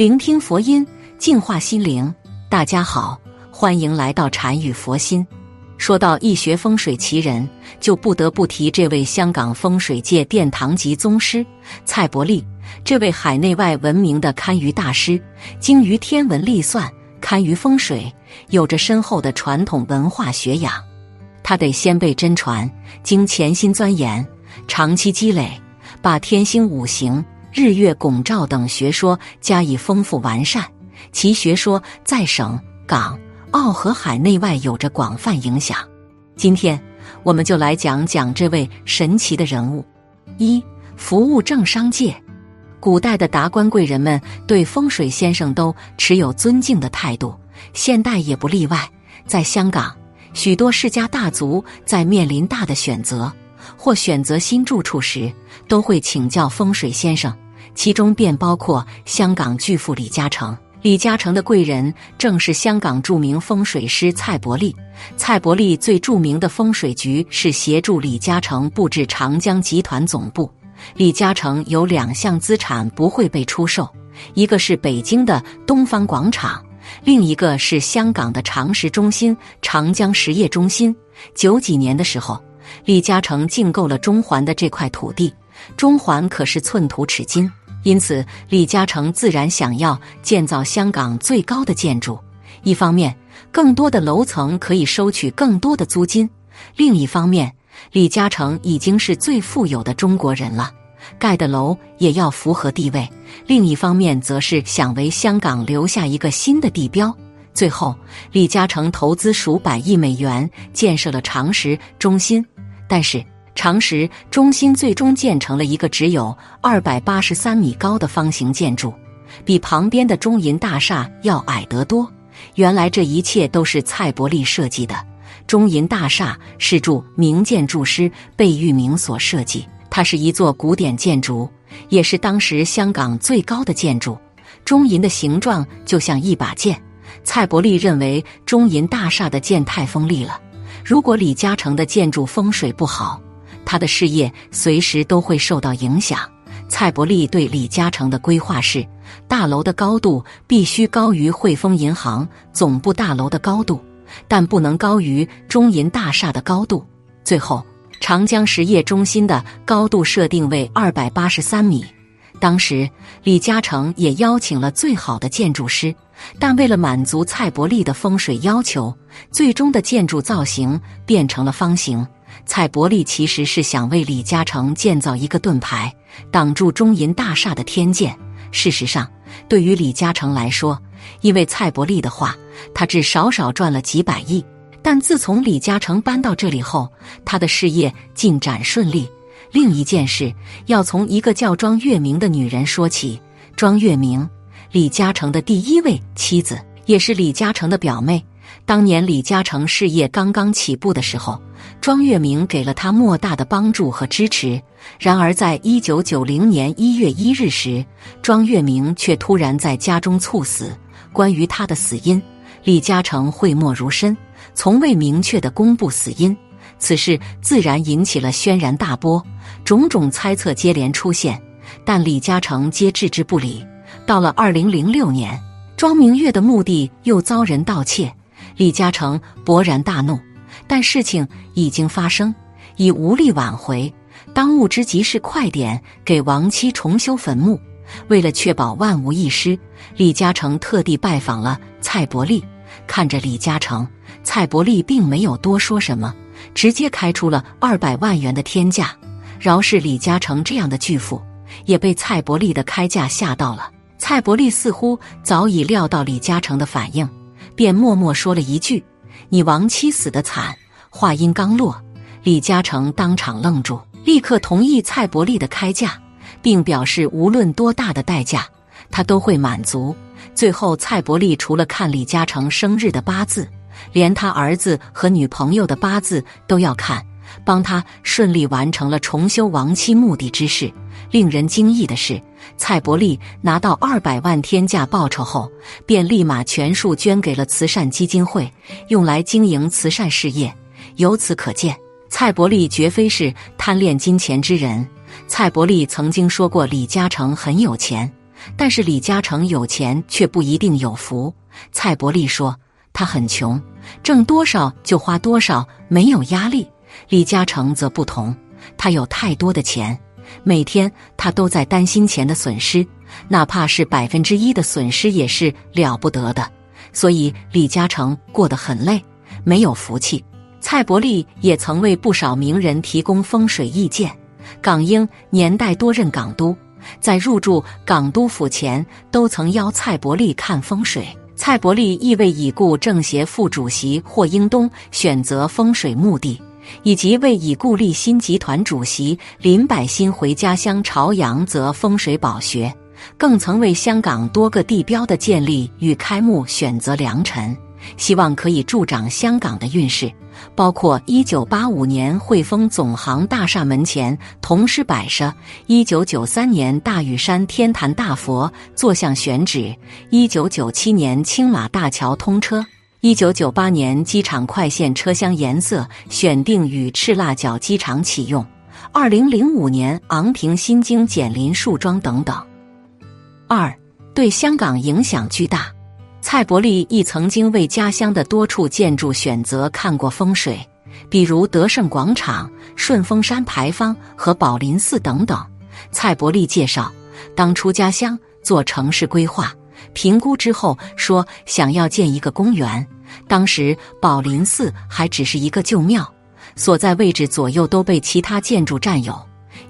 聆听佛音，净化心灵。大家好，欢迎来到禅语佛心。说到易学风水奇人，就不得不提这位香港风水界殿堂级宗师蔡伯利。这位海内外闻名的堪舆大师，精于天文历算，堪舆风水，有着深厚的传统文化学养。他得先辈真传，经潜心钻研，长期积累，把天星五行。日月拱照等学说加以丰富完善，其学说在省、港、澳和海内外有着广泛影响。今天，我们就来讲讲这位神奇的人物。一、服务政商界，古代的达官贵人们对风水先生都持有尊敬的态度，现代也不例外。在香港，许多世家大族在面临大的选择。或选择新住处时，都会请教风水先生，其中便包括香港巨富李嘉诚。李嘉诚的贵人正是香港著名风水师蔡伯利。蔡伯利最著名的风水局是协助李嘉诚布置长江集团总部。李嘉诚有两项资产不会被出售，一个是北京的东方广场，另一个是香港的长实中心——长江实业中心。九几年的时候。李嘉诚竞购了中环的这块土地，中环可是寸土尺金，因此李嘉诚自然想要建造香港最高的建筑。一方面，更多的楼层可以收取更多的租金；另一方面，李嘉诚已经是最富有的中国人了，盖的楼也要符合地位。另一方面，则是想为香港留下一个新的地标。最后，李嘉诚投资数百亿美元建设了长实中心。但是长实中心最终建成了一个只有二百八十三米高的方形建筑，比旁边的中银大厦要矮得多。原来这一切都是蔡伯利设计的。中银大厦是著名建筑师贝聿铭所设计，它是一座古典建筑，也是当时香港最高的建筑。中银的形状就像一把剑，蔡伯利认为中银大厦的剑太锋利了。如果李嘉诚的建筑风水不好，他的事业随时都会受到影响。蔡伯利对李嘉诚的规划是：大楼的高度必须高于汇丰银行总部大楼的高度，但不能高于中银大厦的高度。最后，长江实业中心的高度设定为二百八十三米。当时，李嘉诚也邀请了最好的建筑师。但为了满足蔡伯利的风水要求，最终的建筑造型变成了方形。蔡伯利其实是想为李嘉诚建造一个盾牌，挡住中银大厦的天剑。事实上，对于李嘉诚来说，因为蔡伯利的话，他至少少赚了几百亿。但自从李嘉诚搬到这里后，他的事业进展顺利。另一件事要从一个叫庄月明的女人说起，庄月明。李嘉诚的第一位妻子，也是李嘉诚的表妹。当年李嘉诚事业刚刚起步的时候，庄月明给了他莫大的帮助和支持。然而，在一九九零年一月一日时，庄月明却突然在家中猝死。关于他的死因，李嘉诚讳莫如深，从未明确的公布死因。此事自然引起了轩然大波，种种猜测接连出现，但李嘉诚皆置之不理。到了二零零六年，庄明月的墓地又遭人盗窃，李嘉诚勃然大怒，但事情已经发生，已无力挽回。当务之急是快点给亡妻重修坟墓。为了确保万无一失，李嘉诚特地拜访了蔡伯利。看着李嘉诚，蔡伯利并没有多说什么，直接开出了二百万元的天价。饶是李嘉诚这样的巨富，也被蔡伯利的开价吓到了。蔡伯利似乎早已料到李嘉诚的反应，便默默说了一句：“你亡妻死得惨。”话音刚落，李嘉诚当场愣住，立刻同意蔡伯利的开价，并表示无论多大的代价，他都会满足。最后，蔡伯利除了看李嘉诚生日的八字，连他儿子和女朋友的八字都要看，帮他顺利完成了重修亡妻墓地之事。令人惊异的是。蔡伯利拿到二百万天价报酬后，便立马全数捐给了慈善基金会，用来经营慈善事业。由此可见，蔡伯利绝非是贪恋金钱之人。蔡伯利曾经说过李嘉诚很有钱，但是李嘉诚有钱却不一定有福。蔡伯利说他很穷，挣多少就花多少，没有压力。李嘉诚则不同，他有太多的钱，每天他都在担心钱的损失，哪怕是百分之一的损失也是了不得的。所以李嘉诚过得很累，没有福气。蔡伯利也曾为不少名人提供风水意见。港英年代多任港督，在入住港督府前，都曾邀蔡伯利看风水。蔡伯利亦为已故政协副主席霍英东选择风水墓地，以及为已故立新集团主席林百欣回家乡朝阳择风水宝穴，更曾为香港多个地标的建立与开幕选择良辰。希望可以助长香港的运势，包括一九八五年汇丰总行大厦门前铜狮摆设，一九九三年大屿山天坛大佛坐像选址，一九九七年青马大桥通车，一九九八年机场快线车厢颜色选定与赤腊角机场启用，二零零五年昂坪新京减林树桩等等。二对香港影响巨大。蔡伯利亦曾经为家乡的多处建筑选择看过风水，比如德胜广场、顺峰山牌坊和宝林寺等等。蔡伯利介绍，当初家乡做城市规划评估之后，说想要建一个公园。当时宝林寺还只是一个旧庙，所在位置左右都被其他建筑占有，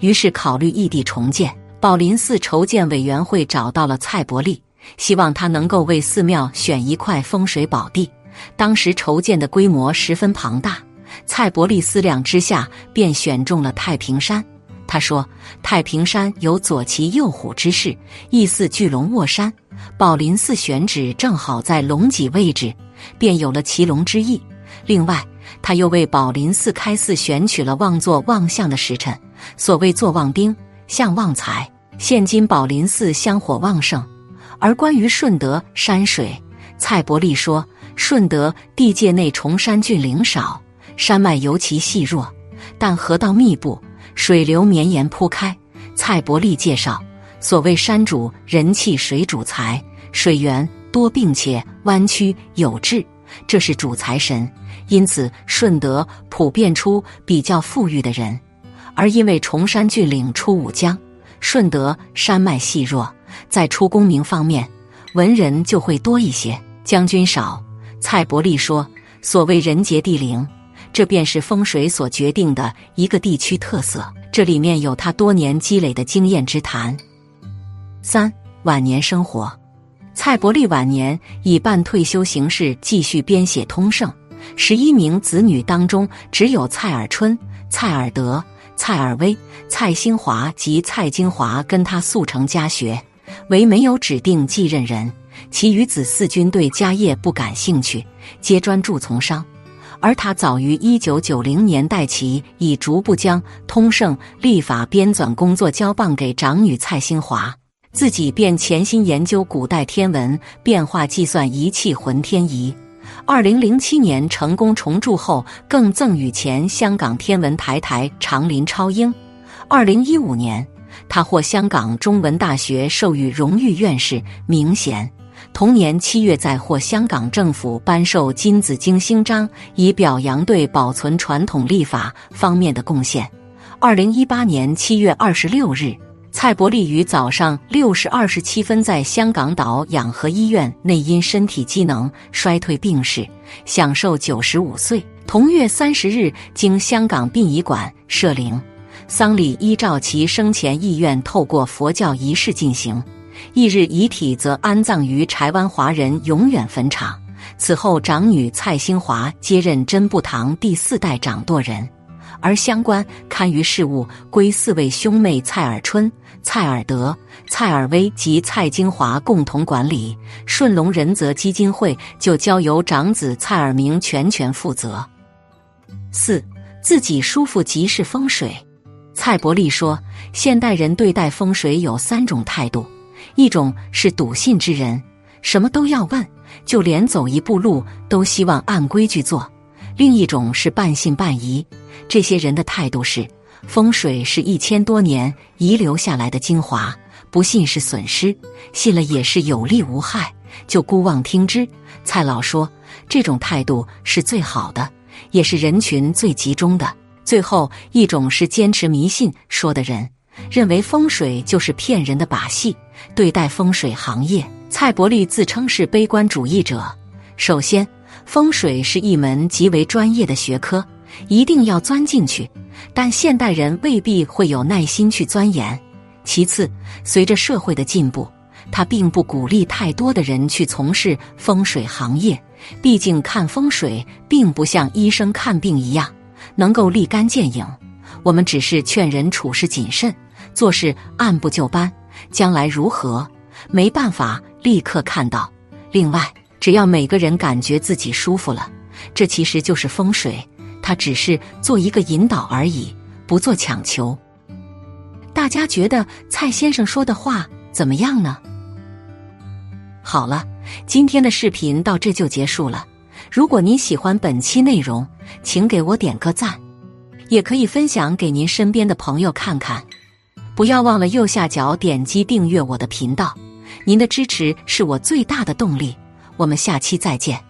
于是考虑异地重建。宝林寺筹建委员会找到了蔡伯利。希望他能够为寺庙选一块风水宝地。当时筹建的规模十分庞大，蔡伯利思量之下，便选中了太平山。他说：“太平山有左骑右虎之势，意似巨龙卧山。宝林寺选址正好在龙脊位置，便有了骑龙之意。另外，他又为宝林寺开寺选取了旺坐旺相的时辰。所谓坐旺丁，相旺财。现今宝林寺香火旺盛。”而关于顺德山水，蔡伯利说：顺德地界内崇山峻岭少，山脉尤其细弱，但河道密布，水流绵延铺开。蔡伯利介绍，所谓山主人气，水主财，水源多并且弯曲有致，这是主财神。因此，顺德普遍出比较富裕的人。而因为崇山峻岭出武江，顺德山脉细弱。在出功名方面，文人就会多一些，将军少。蔡伯利说：“所谓人杰地灵，这便是风水所决定的一个地区特色。这里面有他多年积累的经验之谈。”三晚年生活，蔡伯利晚年以半退休形式继续编写《通胜》，十一名子女当中，只有蔡尔春、蔡尔德、蔡尔威、蔡兴华及蔡金华跟他速成家学。唯没有指定继任人，其余子嗣均对家业不感兴趣，皆专注从商。而他早于一九九零年代起，已逐步将通胜历法编纂工作交棒给长女蔡新华，自己便潜心研究古代天文变化计算仪器浑天仪。二零零七年成功重铸后，更赠予前香港天文台台长林超英。二零一五年。他获香港中文大学授予荣誉院士名衔，同年七月再获香港政府颁授金紫荆星章，以表扬对保存传统历法方面的贡献。二零一八年七月二十六日，蔡伯利于早上六时二十七分在香港岛养和医院内因身体机能衰退病逝，享寿九十五岁。同月三十日，经香港殡仪馆设灵。丧礼依照其生前意愿，透过佛教仪式进行。翌日遗体则安葬于柴湾华人永远坟场。此后，长女蔡兴华接任真布堂第四代掌舵人，而相关堪舆事务归四位兄妹蔡尔春、蔡尔德、蔡尔威及蔡京华共同管理。顺龙仁泽基金会就交由长子蔡尔明全权负责。四，自己舒服即是风水。蔡伯利说：“现代人对待风水有三种态度，一种是笃信之人，什么都要问，就连走一步路都希望按规矩做；另一种是半信半疑，这些人的态度是风水是一千多年遗留下来的精华，不信是损失，信了也是有利无害，就姑妄听之。蔡老说，这种态度是最好的，也是人群最集中的。最后一种是坚持迷信说的人，认为风水就是骗人的把戏。对待风水行业，蔡伯利自称是悲观主义者。首先，风水是一门极为专业的学科，一定要钻进去。但现代人未必会有耐心去钻研。其次，随着社会的进步，他并不鼓励太多的人去从事风水行业。毕竟，看风水并不像医生看病一样。能够立竿见影，我们只是劝人处事谨慎，做事按部就班。将来如何，没办法立刻看到。另外，只要每个人感觉自己舒服了，这其实就是风水。他只是做一个引导而已，不做强求。大家觉得蔡先生说的话怎么样呢？好了，今天的视频到这就结束了。如果您喜欢本期内容，请给我点个赞，也可以分享给您身边的朋友看看。不要忘了右下角点击订阅我的频道，您的支持是我最大的动力。我们下期再见。